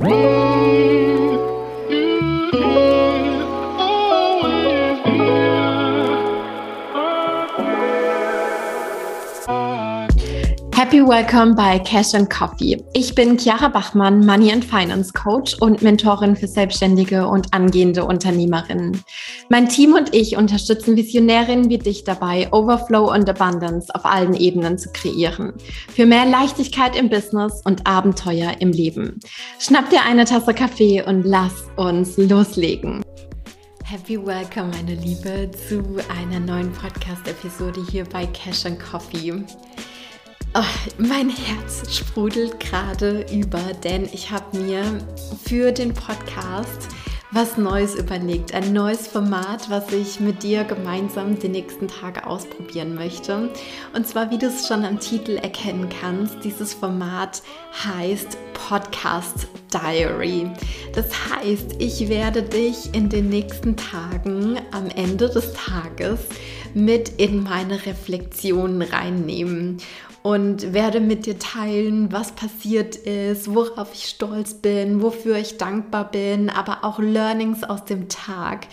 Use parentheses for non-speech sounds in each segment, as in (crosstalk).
네. Happy Welcome bei Cash and Coffee. Ich bin Chiara Bachmann, Money and Finance Coach und Mentorin für selbstständige und angehende Unternehmerinnen. Mein Team und ich unterstützen Visionärinnen wie dich dabei, Overflow und Abundance auf allen Ebenen zu kreieren. Für mehr Leichtigkeit im Business und Abenteuer im Leben. Schnapp dir eine Tasse Kaffee und lass uns loslegen. Happy Welcome, meine Liebe, zu einer neuen Podcast-Episode hier bei Cash and Coffee. Oh, mein Herz sprudelt gerade über, denn ich habe mir für den Podcast was Neues überlegt. Ein neues Format, was ich mit dir gemeinsam die nächsten Tage ausprobieren möchte. Und zwar, wie du es schon am Titel erkennen kannst, dieses Format heißt Podcast Diary. Das heißt, ich werde dich in den nächsten Tagen am Ende des Tages mit in meine Reflexionen reinnehmen und werde mit dir teilen, was passiert ist, worauf ich stolz bin, wofür ich dankbar bin, aber auch Learnings aus dem Tag.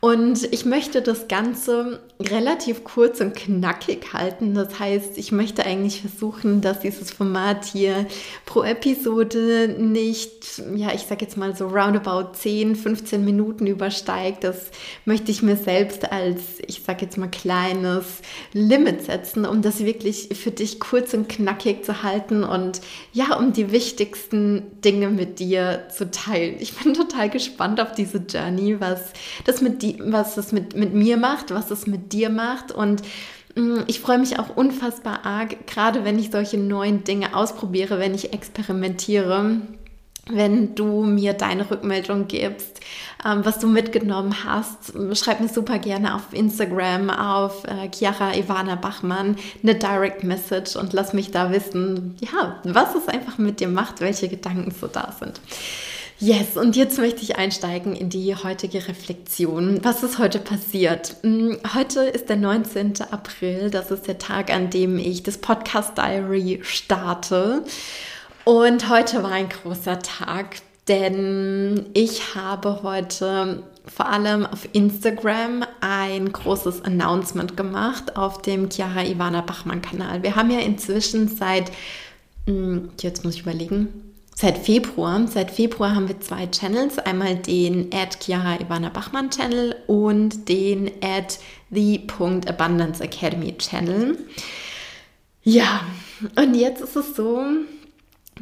Und ich möchte das Ganze relativ kurz und knackig halten. Das heißt, ich möchte eigentlich versuchen, dass dieses Format hier pro Episode nicht, ja, ich sag jetzt mal so roundabout 10, 15 Minuten übersteigt. Das möchte ich mir selbst als, ich sag jetzt mal, kleines Limit setzen, um das wirklich für dich kurz und knackig zu halten und ja, um die wichtigsten Dinge mit dir zu teilen. Ich bin (laughs) total gespannt auf diese Journey, was das mit die, was es mit, mit mir macht, was es mit dir macht und mm, ich freue mich auch unfassbar arg, gerade wenn ich solche neuen Dinge ausprobiere, wenn ich experimentiere, wenn du mir deine Rückmeldung gibst, ähm, was du mitgenommen hast. Schreib mir super gerne auf Instagram, auf äh, Chiara Ivana Bachmann eine Direct Message und lass mich da wissen, ja, was es einfach mit dir macht, welche Gedanken so da sind. Yes, und jetzt möchte ich einsteigen in die heutige Reflexion. Was ist heute passiert? Hm, heute ist der 19. April. Das ist der Tag, an dem ich das Podcast Diary starte. Und heute war ein großer Tag, denn ich habe heute vor allem auf Instagram ein großes Announcement gemacht auf dem Chiara Ivana Bachmann Kanal. Wir haben ja inzwischen seit, hm, jetzt muss ich überlegen, Seit Februar, seit Februar haben wir zwei Channels, einmal den at Chiara Ivana Bachmann Channel und den at the Abundance Academy Channel. Ja, und jetzt ist es so,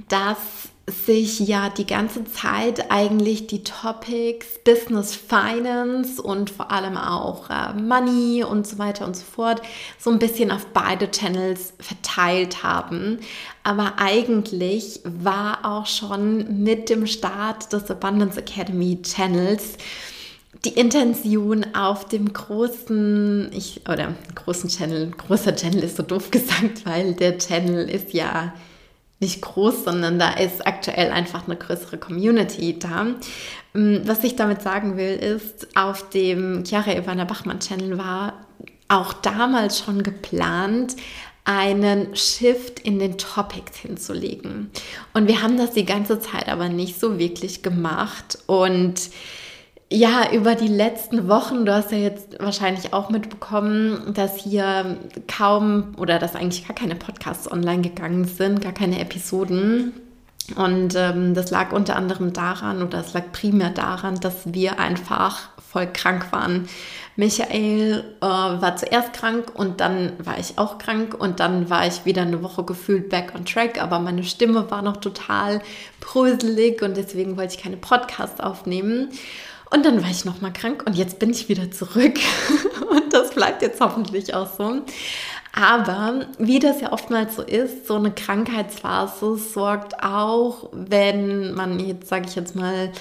dass sich ja die ganze Zeit eigentlich die Topics Business Finance und vor allem auch äh, Money und so weiter und so fort so ein bisschen auf beide Channels verteilt haben. Aber eigentlich war auch schon mit dem Start des Abundance Academy Channels die Intention auf dem großen, ich, oder großen Channel, großer Channel ist so doof (laughs) gesagt, weil der Channel ist ja nicht groß, sondern da ist aktuell einfach eine größere Community da. Mm, was ich damit sagen will, ist, auf dem Chiara Ivana Bachmann Channel war auch damals schon geplant, einen Shift in den Topics hinzulegen. Und wir haben das die ganze Zeit aber nicht so wirklich gemacht und ja, über die letzten Wochen, du hast ja jetzt wahrscheinlich auch mitbekommen, dass hier kaum oder dass eigentlich gar keine Podcasts online gegangen sind, gar keine Episoden. Und ähm, das lag unter anderem daran oder es lag primär daran, dass wir einfach voll krank waren. Michael äh, war zuerst krank und dann war ich auch krank und dann war ich wieder eine Woche gefühlt back on track, aber meine Stimme war noch total bröselig und deswegen wollte ich keine Podcasts aufnehmen. Und dann war ich noch mal krank und jetzt bin ich wieder zurück. (laughs) und das bleibt jetzt hoffentlich auch so. Aber wie das ja oftmals so ist, so eine Krankheitsphase sorgt auch, wenn man jetzt, sage ich jetzt mal,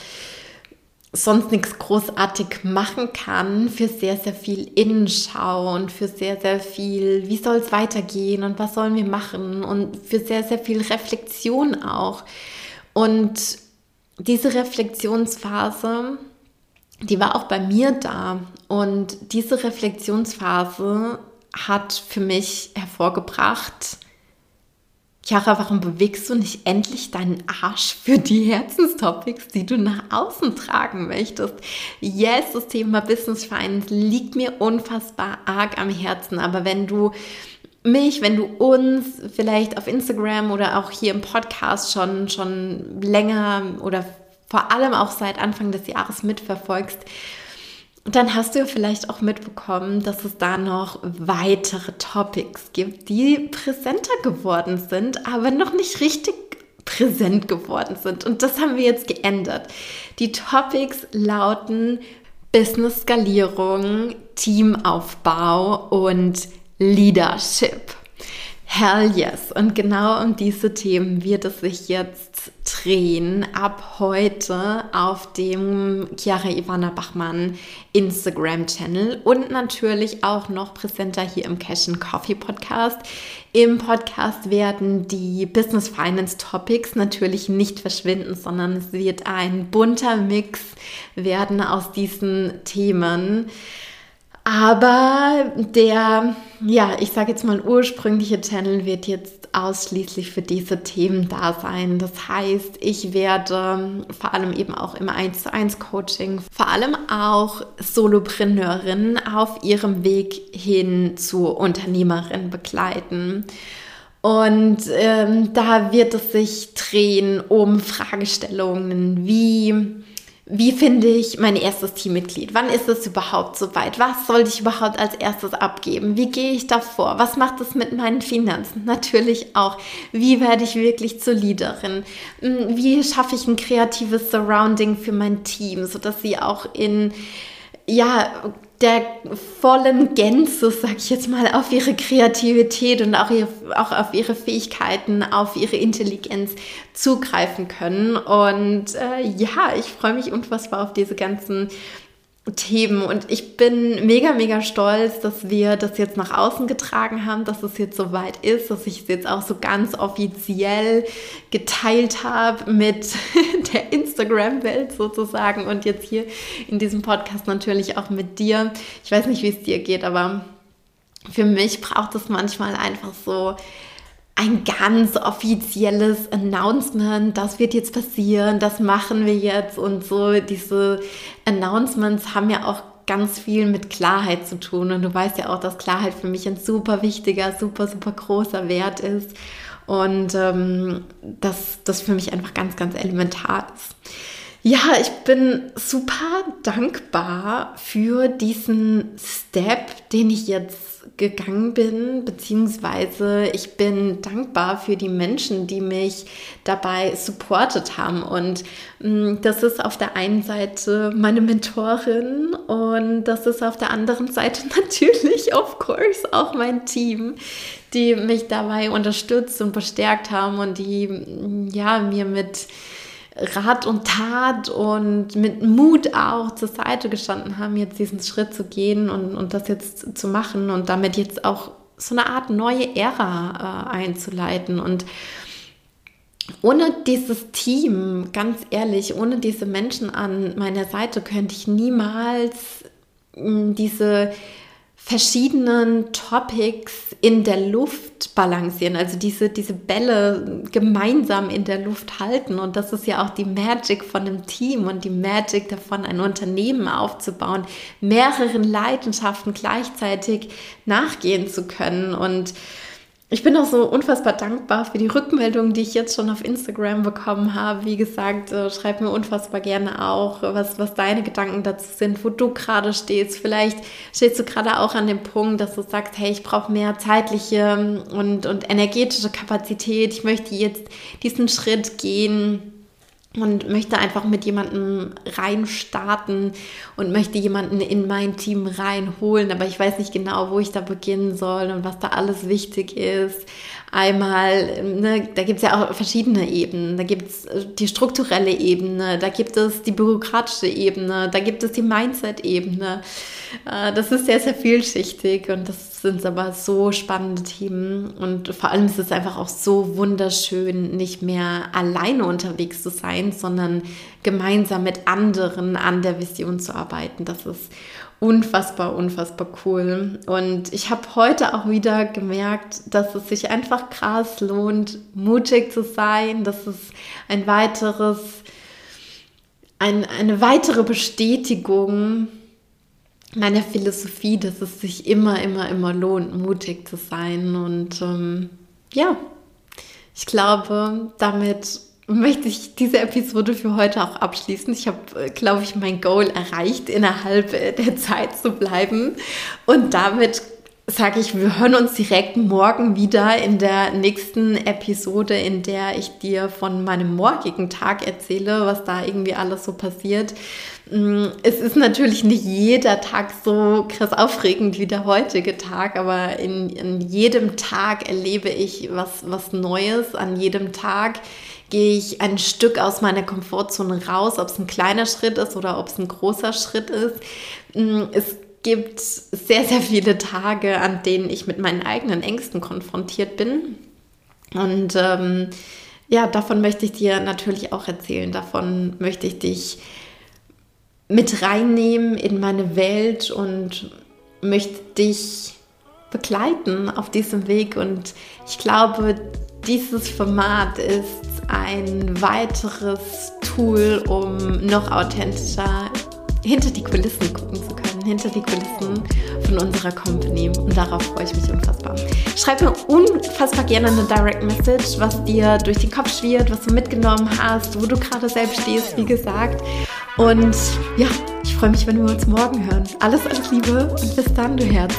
sonst nichts großartig machen kann, für sehr, sehr viel Innenschau und für sehr, sehr viel, wie soll es weitergehen und was sollen wir machen und für sehr, sehr viel Reflexion auch. Und diese Reflexionsphase, die war auch bei mir da. Und diese Reflexionsphase hat für mich hervorgebracht, Chiara, warum bewegst du nicht endlich deinen Arsch für die Herzenstopics, die du nach außen tragen möchtest? Yes, das Thema Business Finance liegt mir unfassbar arg am Herzen, aber wenn du mich, wenn du uns vielleicht auf Instagram oder auch hier im Podcast schon, schon länger oder vor allem auch seit Anfang des Jahres mitverfolgst, dann hast du vielleicht auch mitbekommen, dass es da noch weitere Topics gibt, die präsenter geworden sind, aber noch nicht richtig präsent geworden sind. Und das haben wir jetzt geändert. Die Topics lauten Business-Skalierung, Teamaufbau und Leadership. Hell yes. Und genau um diese Themen wird es sich jetzt drehen ab heute auf dem Chiara Ivana Bachmann Instagram-Channel und natürlich auch noch präsenter hier im Cash and Coffee Podcast. Im Podcast werden die Business Finance Topics natürlich nicht verschwinden, sondern es wird ein bunter Mix werden aus diesen Themen. Aber der, ja, ich sage jetzt mal, ursprüngliche Channel wird jetzt ausschließlich für diese Themen da sein. Das heißt, ich werde vor allem eben auch im 1 zu 1 Coaching, vor allem auch Solopreneurinnen auf ihrem Weg hin zur Unternehmerin begleiten. Und ähm, da wird es sich drehen um Fragestellungen wie wie finde ich mein erstes Teammitglied? Wann ist es überhaupt soweit? Was sollte ich überhaupt als erstes abgeben? Wie gehe ich davor? Was macht es mit meinen Finanzen? (laughs) Natürlich auch, wie werde ich wirklich zur Leaderin? Hm, wie schaffe ich ein kreatives Surrounding für mein Team, sodass sie auch in ja, der vollen Gänze, sag ich jetzt mal, auf ihre Kreativität und auch, ihre, auch auf ihre Fähigkeiten, auf ihre Intelligenz zugreifen können. Und äh, ja, ich freue mich unfassbar auf diese ganzen Themen und ich bin mega, mega stolz, dass wir das jetzt nach außen getragen haben, dass es jetzt soweit ist, dass ich es jetzt auch so ganz offiziell geteilt habe mit (laughs) der Instagram-Welt sozusagen und jetzt hier in diesem Podcast natürlich auch mit dir. Ich weiß nicht, wie es dir geht, aber für mich braucht es manchmal einfach so ein ganz offizielles Announcement, das wird jetzt passieren, das machen wir jetzt und so. Diese Announcements haben ja auch ganz viel mit Klarheit zu tun und du weißt ja auch, dass Klarheit für mich ein super wichtiger, super, super großer Wert ist und ähm, dass das für mich einfach ganz, ganz elementar ist. Ja, ich bin super dankbar für diesen Step, den ich jetzt gegangen bin, beziehungsweise ich bin dankbar für die Menschen, die mich dabei supportet haben. Und mh, mm, das ist auf der einen Seite meine Mentorin und das ist auf der anderen Seite (laughs) natürlich, of course, auch mein Team, die mich dabei unterstützt und bestärkt haben und die mm, ja mir mit Rat und Tat und mit Mut auch zur Seite gestanden haben, jetzt diesen Schritt zu gehen und, und das jetzt zu machen und damit jetzt auch so eine Art neue Ära äh, einzuleiten. Und ohne dieses Team, ganz ehrlich, ohne diese Menschen an meiner Seite könnte ich niemals diese verschiedenen Topics in der Luft balancieren, also diese, diese Bälle gemeinsam in der Luft halten. Und das ist ja auch die Magic von einem Team und die Magic davon, ein Unternehmen aufzubauen, mehreren Leidenschaften gleichzeitig nachgehen zu können. Und ich bin auch so unfassbar dankbar für die Rückmeldungen, die ich jetzt schon auf Instagram bekommen habe. Wie gesagt, äh, schreib mir unfassbar gerne auch, was, was deine Gedanken dazu sind, wo du gerade stehst. Vielleicht stehst du gerade auch an dem Punkt, dass du sagst, hey, ich brauche mehr zeitliche und, und energetische Kapazität. Ich möchte jetzt diesen Schritt gehen und möchte einfach mit jemandem reinstarten und möchte jemanden in mein Team reinholen, aber ich weiß nicht genau, wo ich da beginnen soll und was da alles wichtig ist. Einmal, ne, da gibt es ja auch verschiedene Ebenen. Da gibt es äh, die strukturelle Ebene, da gibt es die bürokratische Ebene, da gibt es die Mindset-Ebene. Äh, das ist sehr, sehr vielschichtig und das sind es aber so spannende Themen und vor allem ist es einfach auch so wunderschön, nicht mehr alleine unterwegs zu sein, sondern gemeinsam mit anderen an der Vision zu arbeiten. Das ist unfassbar, unfassbar cool. Und ich habe heute auch wieder gemerkt, dass es sich einfach krass lohnt, mutig zu sein, dass es ein weiteres, ein, eine weitere Bestätigung meiner Philosophie, dass es sich immer, immer, immer lohnt, mutig zu sein. Und ähm, ja, ich glaube, damit möchte ich diese Episode für heute auch abschließen. Ich habe, äh, glaube ich, mein Goal erreicht, innerhalb äh, der Zeit zu bleiben. Und damit sage ich, wir hören uns direkt morgen wieder in der nächsten Episode, in der ich dir von meinem morgigen Tag erzähle, was da irgendwie alles so passiert. Mm, es ist natürlich nicht jeder Tag so krass aufregend wie der heutige Tag, aber in, in jedem Tag erlebe ich was, was Neues. An jedem Tag gehe ich ein Stück aus meiner Komfortzone raus, ob es ein kleiner Schritt ist oder ob es ein großer Schritt ist. Mm, es gibt sehr, sehr viele Tage, an denen ich mit meinen eigenen Ängsten konfrontiert bin. Und ähm, ja, davon möchte ich dir natürlich auch erzählen. Davon möchte ich dich mit reinnehmen in meine Welt und möchte dich begleiten auf diesem Weg. Und ich glaube, dieses Format ist ein weiteres Tool, um noch authentischer hinter die Kulissen gucken zu können hinter die Kulissen von unserer Company. Und darauf freue ich mich unfassbar. Schreib mir unfassbar gerne eine Direct Message, was dir durch den Kopf schwirrt, was du mitgenommen hast, wo du gerade selbst stehst, wie gesagt. Und ja, ich freue mich, wenn wir uns morgen hören. Alles, alles Liebe und bis dann, du Herz.